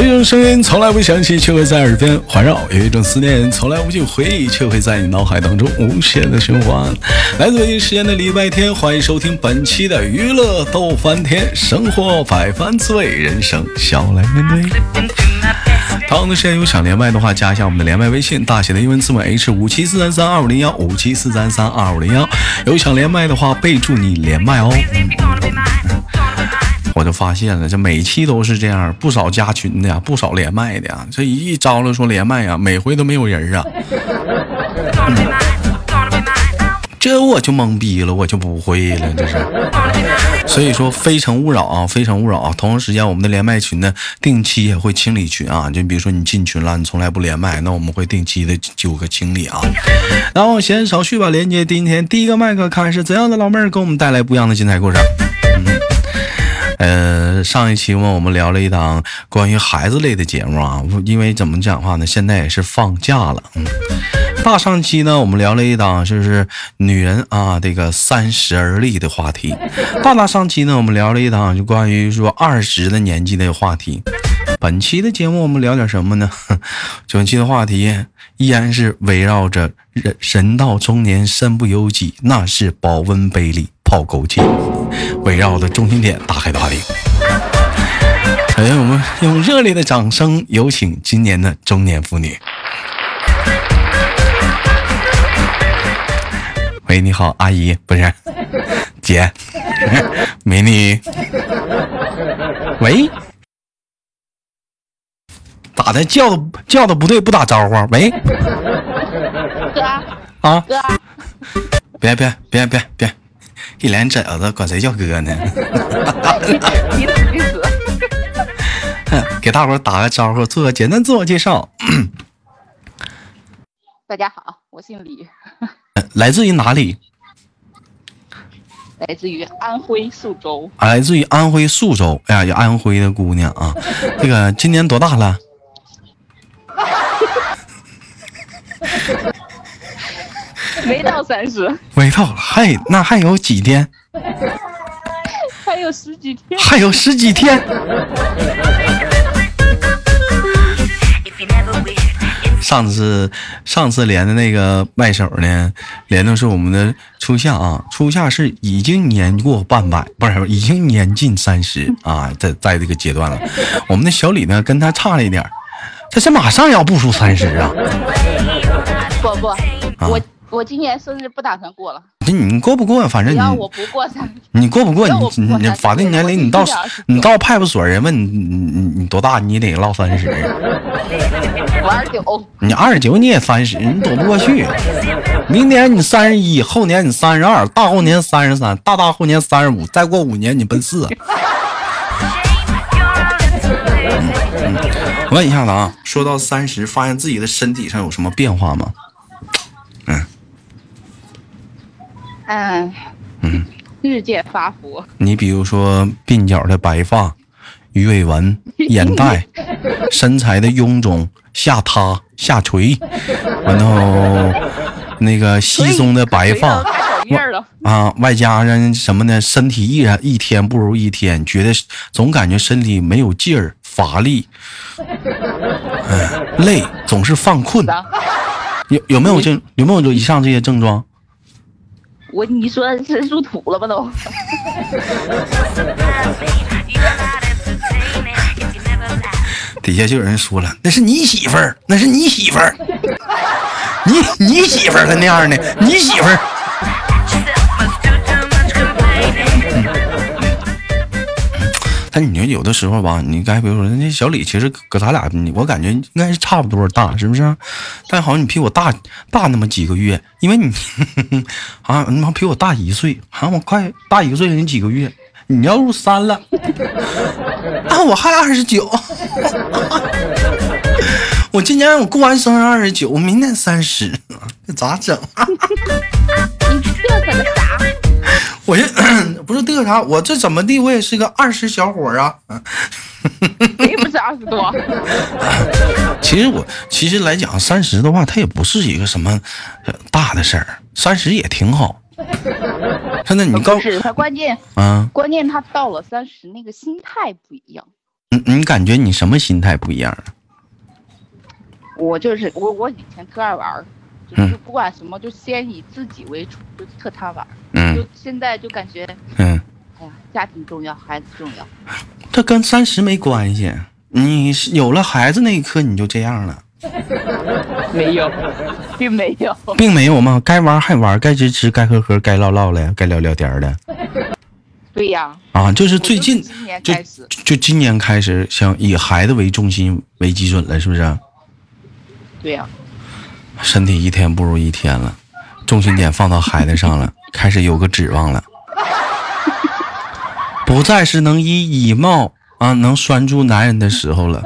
有一种声音从来不响起，却会在耳边环绕；有一种思念从来无尽回忆，却会在你脑海当中无限的循环。来自北京时间的礼拜天，欢迎收听本期的娱乐逗翻天，生活百般滋味，人生笑来面对。同样的时间有想连麦的话，加一下我们的连麦微信，大写的英文字母 H 五七四三三二五零幺五七四三三二五零幺。有想连麦的话，备注你连麦哦。我就发现了，这每期都是这样，不少加群的呀，不少连麦的呀。这一招了说连麦呀，每回都没有人啊。这我就懵逼了，我就不会了，这是。所以说，非诚勿扰啊，非诚勿扰啊。同时间，我们的连麦群呢，定期也会清理群啊。就比如说你进群了，你从来不连麦，那我们会定期的就个清理啊。然后闲言少叙吧，连接今天第一个麦克，看是怎样的老妹儿给我们带来不一样的精彩故事。呃，上一期嘛，我们聊了一档关于孩子类的节目啊，因为怎么讲话呢？现在也是放假了，嗯。大上期呢，我们聊了一档就是女人啊，这个三十而立的话题。大大上期呢，我们聊了一档就关于说二十的年纪的话题。本期的节目我们聊点什么呢？本期的话题依然是围绕着人人到中年身不由己，那是保温杯里。泡枸杞，围绕的中心点打开话题。首先，我们用热烈的掌声有请今年的中年妇女。喂，你好，阿姨，不是 姐，美女。喂，咋的？叫的叫的不对，不打招呼。喂，哥啊，哥，别别别别别。一脸褶子，管谁叫哥呢？给大伙打个招呼，做个简单自我介绍。大家好，我姓李，来自于哪里？来自于安徽宿州。来自于安徽宿州。哎呀，有安徽的姑娘啊！这个今年多大了？没到三十，没到，还那还有几天？还有十几天，还有十几天。上次上次连的那个麦手呢，连的是我们的初夏啊，初夏是已经年过半百，不是已经年近三十啊，在在这个阶段了。我们的小李呢，跟他差了一点，他是马上要步入三十啊。不不，我。我今年生日不打算过了。你你过不过？反正你我不过你过不过？你你法定年龄，你到你到派出所，人问你你你多大，你得唠三十。我二十九。你二十九你也三十，你躲不过去。明年你三十一，后年你三十二，大后年三十三，大大后年三十五，再过五年你奔四。问一下子啊，说到三十，发现自己的身体上有什么变化吗？嗯嗯，日渐发福。你比如说鬓角的白发、鱼尾纹、眼袋、身材的臃肿、下塌、下垂，然后那个稀松的白发，啊，外加上什么呢？身体依然一天不如一天，觉得总感觉身体没有劲儿，乏力，嗯，累，总是犯困。有有没有这 有没有以上这些症状？我你说是入土了吧都？底下就有人说了，那是你媳妇儿，那是你媳妇儿，你你媳妇儿那样的，你媳妇儿。但你说有的时候吧，你该比如说那小李，其实搁咱俩，我感觉应该是差不多大，是不是？但好像你比我大大那么几个月，因为你 啊，你妈比我大一岁，好像我快大一岁了，你几个月？你要入三了，啊，我还二十九，我今年我过完生日二十九，我明年三十，这 咋整？你这可能啥？我这不是嘚啥，我这怎么地，我也是个二十小伙啊。谁不是二十多？其实我其实来讲，三十的话，它也不是一个什么大的事儿，三十也挺好。真的，你告诉他关键啊，关键他到了三十，那个心态不一样。你你感觉你什么心态不一样？我就是我，我以前特爱玩儿，就是不管什么就先以自己为主，就特贪玩儿。嗯就现在就感觉，嗯，哎呀，家庭重要，孩子重要。这跟三十没关系。你是有了孩子那一刻你就这样了，没有，并没有。并没有吗？该玩还玩，该吃吃，该喝喝，该唠唠了，该聊聊天了 对呀，啊。就是最近今年就开始，就今年开始想以孩子为中心为基准了，是不是？对呀，身体一天不如一天了，重心点放到孩子上了，开始有个指望了，不再是能以以貌啊能拴住男人的时候了，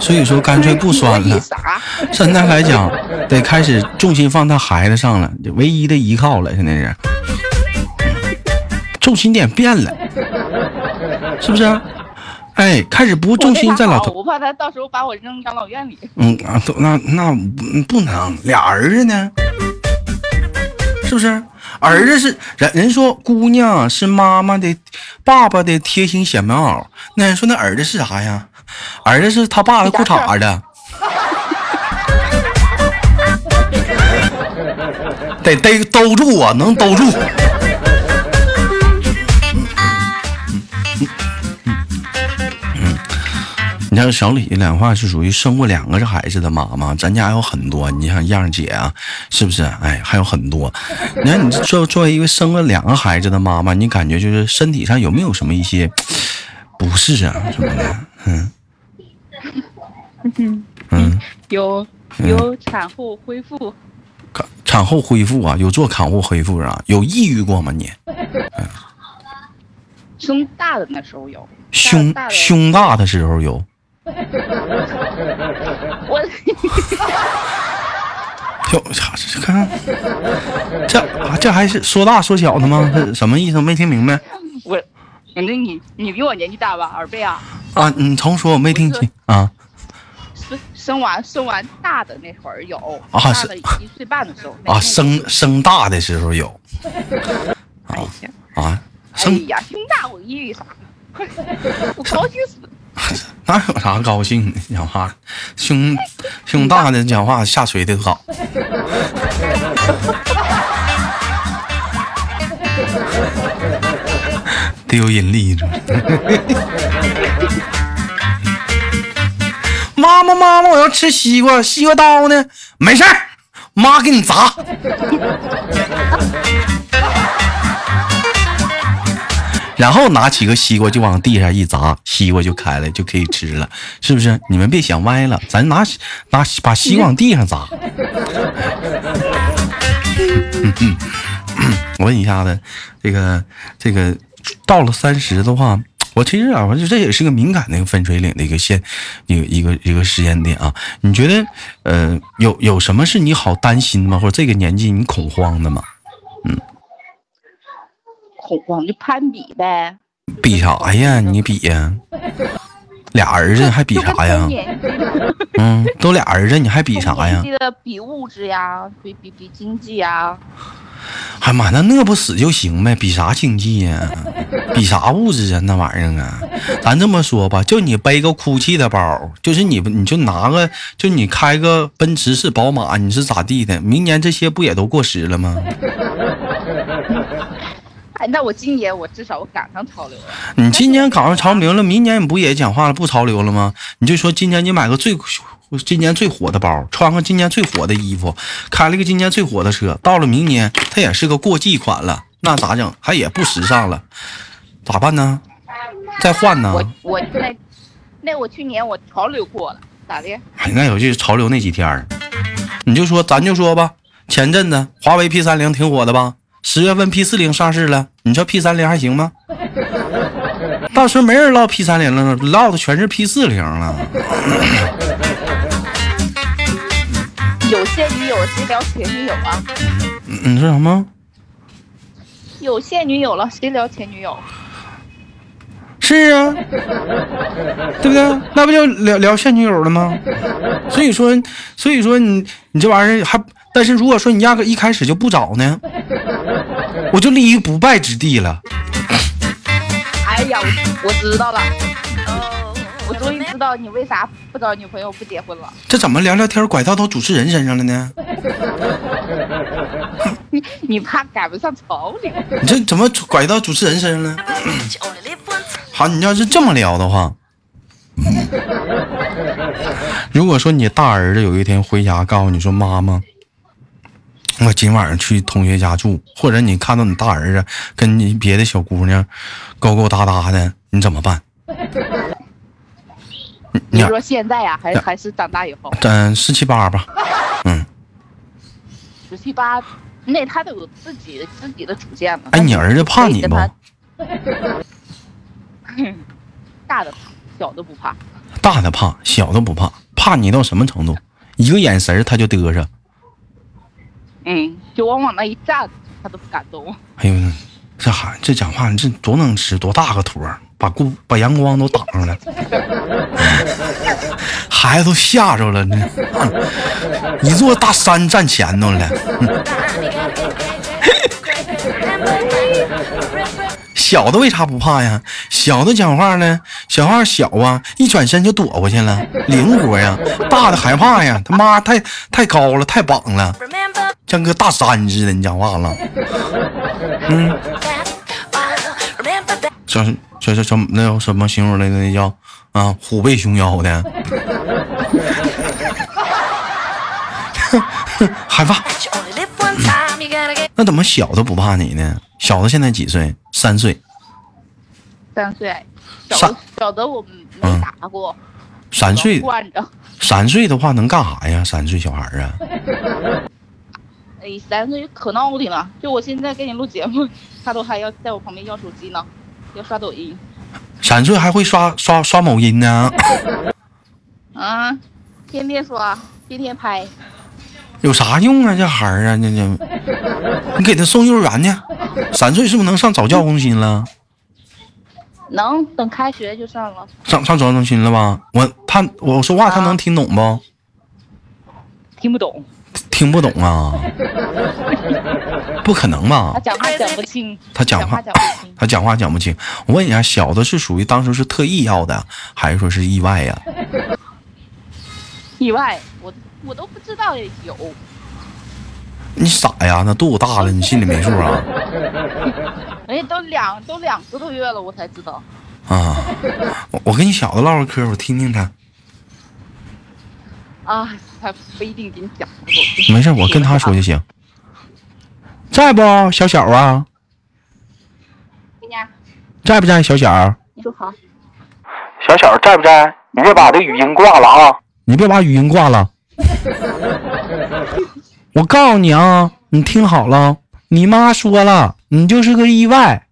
所以说干脆不拴了。现在来讲，得开始重心放到孩子上了，唯一的依靠了，现在是，重心点变了，是不是？哎，开始不重心在老头，我怕他到时候把我扔养老院里。嗯啊，都那那不不能，俩儿子呢，是不是？儿子是人人说姑娘是妈妈的、爸爸的贴心小棉袄，那人说那儿子是啥呀？儿子是他爸的裤衩子。得逮兜住啊，能兜住。你像小李两话是属于生过两个孩子的妈妈，咱家有很多。你像样姐啊，是不是？哎，还有很多。你看你作作为一个生了两个孩子的妈妈，你感觉就是身体上有没有什么一些不适啊什么的？嗯嗯，有有产后恢复，产产后恢复啊，有做产后恢复啊？有抑郁过吗你？胸大的那时候有，胸胸大的时候有。我 就操这看看，这啊这还是说大说小的吗？这什么意思？没听明白我，反正你你比我年纪大吧，二贝啊，啊！你重说，我没听清啊生生完生完大的那会儿有，啊是一岁半的时候啊！生生大的时候有 啊，哎生呀，胸大我抑郁啥？我高兴死 那。有啥高兴的？讲话胸胸大的讲话下垂的好。得有引力，妈妈，妈妈，我要吃西瓜，西瓜刀呢？没事儿，妈给你砸。然后拿起个西瓜就往地上一砸，西瓜就开了，就可以吃了，是不是？你们别想歪了，咱拿拿把西瓜往地上砸。嗯 嗯我问一下子，这个这个到了三十的话，我其实啊，我觉得这也是个敏感的一个分水岭的一个线，一个一个一个时间点啊。你觉得呃有有什么是你好担心吗？或者这个年纪你恐慌的吗？恐慌就攀比呗，比啥呀？你比呀？俩儿子还比啥呀 嗯，都俩儿子，你还比啥呀同年？纪的比物质呀，比比比经济呀，哎妈，那饿不死就行呗？比啥经济呀？比啥物质啊？那玩意儿啊？咱这么说吧，就你背个 GUCCI 的包，就是你你就拿个，就你开个奔驰是宝马，你是咋地的？明年这些不也都过时了吗？哎，那我今年我至少我赶上潮流了。你今年赶上潮流了，明年你不也讲话了不潮流了吗？你就说今年你买个最今年最火的包，穿个今年最火的衣服，开了个今年最火的车，到了明年它也是个过季款了，那咋整？还也不时尚了，咋办呢？再换呢？我我那那我去年我潮流过了，咋的？哎那有就是潮流那几天儿你就说咱就说吧，前阵子华为 P 三零挺火的吧？十月份 P 四零上市了，你说 P 三零还行吗？到时候没人唠 P 三零了，唠的全是 P 四零了。有现女友谁聊前女友啊？你说什么？有现女友了谁聊前女友？是啊，对不对？那不就聊聊现女友了吗？所以说，所以说你你这玩意儿还，但是如果说你压根一开始就不找呢，我就立于不败之地了。哎呀，我我知道了。哦。终于知道你为啥不找女朋友不结婚了。这怎么聊聊天拐到到主持人身上了呢？你你怕赶不上潮流？你这怎么拐到主持人身上了？好，你要是这么聊的话，如果说你大儿子有一天回家告诉你说妈妈，我今晚上去同学家住，或者你看到你大儿子跟你别的小姑娘勾勾搭搭的，你怎么办？你你说现在呀、还还是长大以后？嗯十七八吧，嗯，十七八，那他都有自己自己的主见了。哎，你儿子怕你不？大的怕，小的不怕。大的怕，小的不怕，怕你到什么程度？一个眼神儿他就嘚瑟。嗯，就往往那一站，他都不敢动。哎呦，这孩这讲话，你这多能吃，多大个坨儿，把光把阳光都挡上了，孩子都吓着了，呢，一座大山站前头了。小的为啥不怕呀？小的讲话呢，小话小啊，一转身就躲过去了，灵活呀。大的害怕呀，他妈太太高了，太绑了，像个大山似的。你讲话了，嗯，叫叫叫叫那叫什么形容来的？那叫啊虎背熊腰的，害怕。那怎么小的不怕你呢？小的现在几岁？三岁。三岁，小小的我们没打过。三岁，惯着。三岁的话能干啥呀？三岁小孩啊，哎，三岁可闹挺了。就我现在给你录节目，他都还要在我旁边要手机呢，要刷抖音。三岁还会刷刷刷某音呢？啊，天天刷，天天拍。有啥用啊？这孩儿啊，这这，你给他送幼儿园去。三岁是不是能上早教中心了？能等开学就上了。上上早教中心了吧？我他我说话他能听懂不？听不懂，听不懂啊？不可能吧他？讲话讲不清。他讲话讲讲不清。他讲话讲不清。我问一下，小的是属于当时是特意要的，还是说是意外呀？意外，我我都不知道有。你傻呀？那肚子大了，你心里没数啊？人家都两都两个多月了，我才知道。啊！我我跟你小子唠唠嗑，我听听他。啊，他不一定给你讲。没事，我跟他说就行。在不，小小啊？在不在，小小？你说好。小小在不在？你别把这语音挂了啊！你别把语音挂了。我告诉你啊，你听好了，你妈说了，你就是个意外。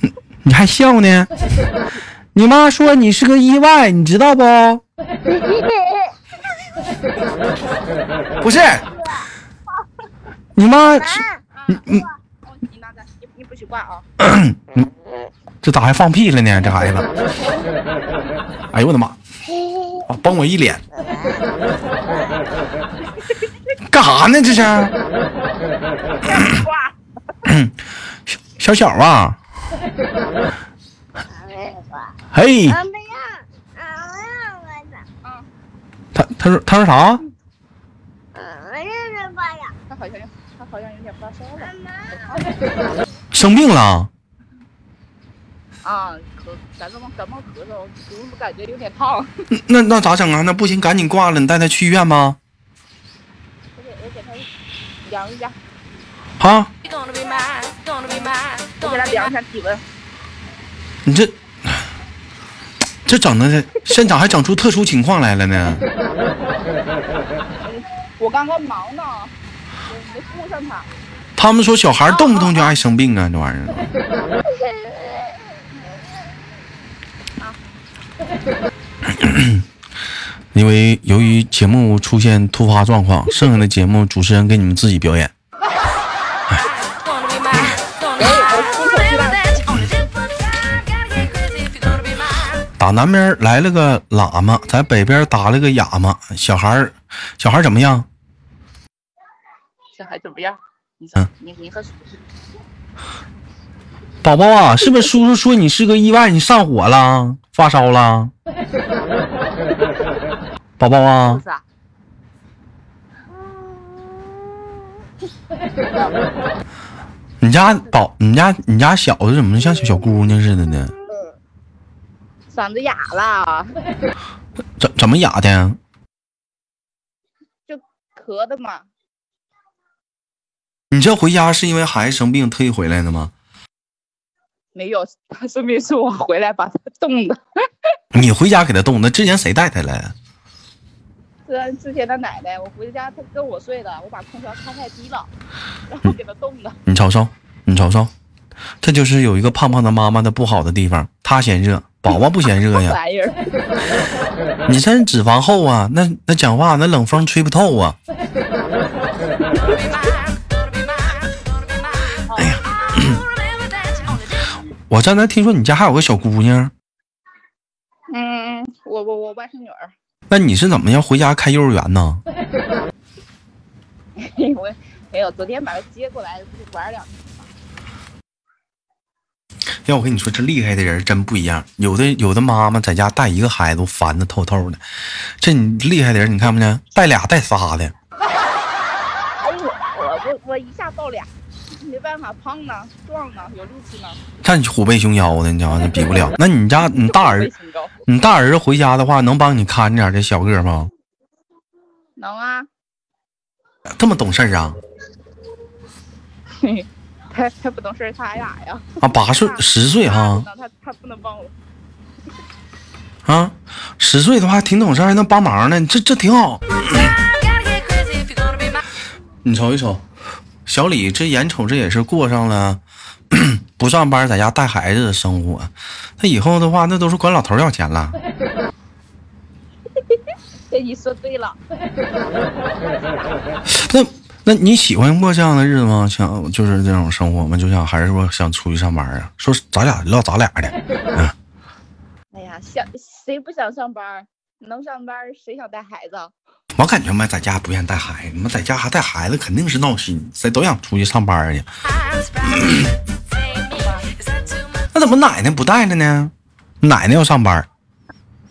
你 你还笑呢？你妈说你是个意外，你知道不？不是，你妈是嗯嗯。哦，你拿着，你你不许挂啊。这咋还放屁了呢？这孩子，哎呦我的妈！啊，崩我一脸，干啥呢？这是？挂。小小啊，嘿，他他说他说啥？他好像他好像有点发烧了。生病了？啊，咳感冒感冒咳嗽，我感觉有点烫。那那咋整啊？那不行，赶紧挂了，你带他去医院吧。我给我给他量一下，啊，我给他量一下体温。你这这整的现场还整出特殊情况来了呢。我刚刚忙呢，我没顾上他。他们说小孩动不动就爱生病啊，这玩意儿。因为由于节目出现突发状况，剩下的节目主持人给你们自己表演。打南边来了个喇嘛，在北边打了个哑巴。小孩儿，小孩儿怎么样？小孩怎么样？你说，你你和宝宝啊，是不是叔叔说你是个意外？你上火了，发烧了？宝宝啊？你家宝，你家你家小子怎么像小小姑娘似的呢？嗓子哑了，怎怎么哑的？就咳的嘛。你这回家是因为孩子生病特意回来的吗？没有，他生病是我回来把他冻的。你回家给他冻的，之前谁带他来？是之前的奶奶，我回家他跟我睡的，我把空调开太低了，然后给他冻的。你瞅瞅，你瞅瞅，这就是有一个胖胖的妈妈的不好的地方，她嫌热，宝宝不嫌热呀。你这脂肪厚啊，那那讲话那冷风吹不透啊。哎呀，我刚才听说你家还有个小姑娘，嗯，我我我外甥女儿，那你是怎么样回家开幼儿园呢？我没有，昨天把她接过来玩两天。要我跟你说，这厉害的人真不一样。有的有的妈妈在家带一个孩子，烦的透透的。这你厉害的人，你看不见？带俩带仨的。哎呦，我我我一下抱俩，没办法，胖呢，壮呢，有力气呢。看你虎背熊腰的，你瞧那比不了。那你家你大儿你大儿子回家的话，能帮你看着点这小个吗？能啊，这么懂事儿啊？他他不懂事儿，他俩呀。啊，八岁十岁哈他他他不能帮我。啊，十岁的话挺懂事儿，还能帮忙呢，这这挺好。你瞅一瞅，小李这眼瞅这也是过上了 不上班在家带孩子的生活。他以后的话，那都是管老头要钱了。对，你说对了。那那你喜欢过这样的日子吗？想就是这种生活吗？就想还是说想出去上班啊？说咱俩唠咱俩的，啊，哎呀，想谁不想上班？能上班谁想带孩子？我感觉嘛，在家不愿意带孩子，妈在家还带孩子肯定是闹心，谁都想出去上班去。那怎么奶奶不带了呢？奶奶要上班，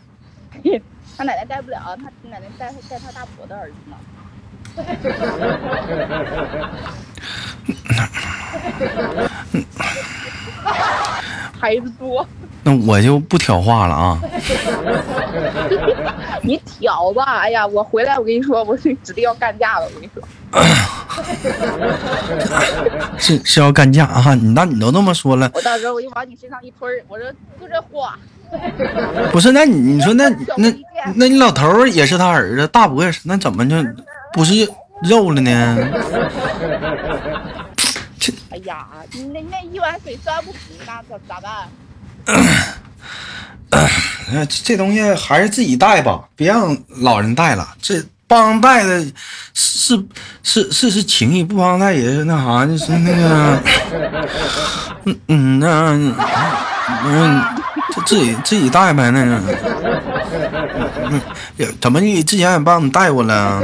他奶奶带不了，他奶奶带带他大伯的儿子呢。孩子多，那我就不挑话了啊。你挑吧。哎呀，我回来我跟你说，我是指定要干架了。我跟你说，是是要干架啊！你那你都那么说了，我到时候我就往你身上一推，我说就这货。不是？那你你说那那那你老头儿也是他儿子，大伯也是，那怎么就不是肉了呢？这哎呀，你那那一碗水端不平，那咋咋办？呃，这东西还是自己带吧，别让老人带了。这帮带的是是是是情谊，不帮带也是那啥，就是那个，嗯嗯那嗯，就自己自己带呗，那个。嗯，也怎么你之前也帮你带过了？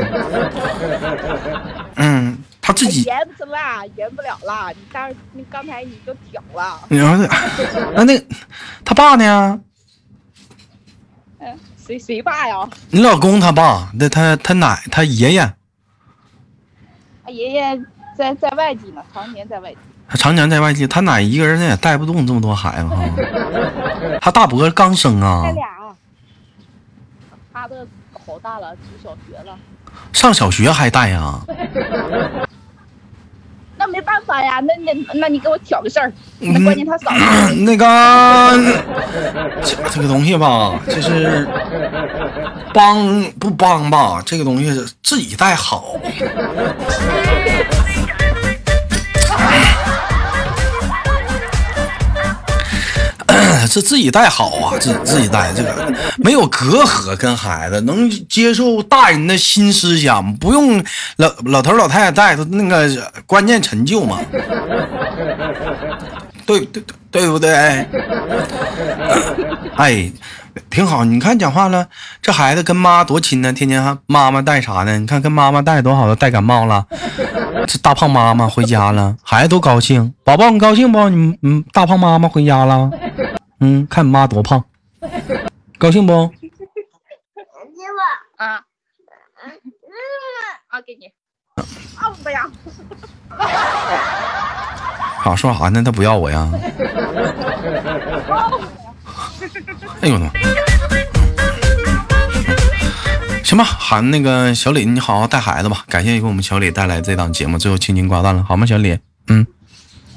嗯，他自己。盐不是辣，盐不了辣。你当你刚才你就挑了。然后那那他爸呢？嗯，谁谁爸呀？你老公他爸，那他他奶他爷爷，他爷爷在在外地呢，常年在外地。他常年在外地，他奶一个人也带不动这么多孩子哈。他大伯刚生啊他，俩。他的好大了，读小学了。上小学还带呀？那 没办法呀，那那那你给我挑个事儿。那关键他嫂子。那个这这个东西吧，就是帮不帮吧，这个东西自己带好。是自己带好啊，自自己带这个没有隔阂，跟孩子能接受大人的新思想，不用老老头老太太带，他那个观念陈旧嘛。对对对不对？哎，挺好。你看讲话了，这孩子跟妈多亲呢，天天还妈妈带啥呢？你看跟妈妈带多好，都带感冒了。这大胖妈妈回家了，孩子都高兴。宝宝，你高兴不？你嗯，大胖妈妈回家了。嗯，看你妈多胖，高兴不？啊，啊，给你。啊，不要。好说啥呢？他不要我呀？哎呦我的妈！行吧，喊那个小李，你好好带孩子吧。感谢给我们小李带来这档节目，最后轻轻挂断了，好吗？小李，嗯，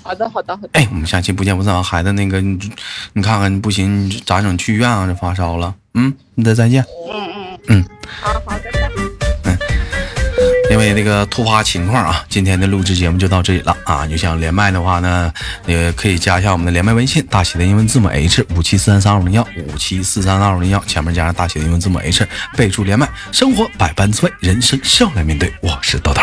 好的，好的，好的。哎，我们下期不见不散。孩子那个，你你看看不行，你咋整？去医院啊？这发烧了。嗯，那再再见。嗯嗯嗯，好好的。因为那个突发情况啊，今天的录制节目就到这里了啊！你想连麦的话呢，也可以加一下我们的连麦微信，大写的英文字母 H 五七四三三二五零幺五七四三二五零幺，前面加上大写的英文字母 H，备注连麦。生活百般滋味，人生笑来面对。我是豆豆。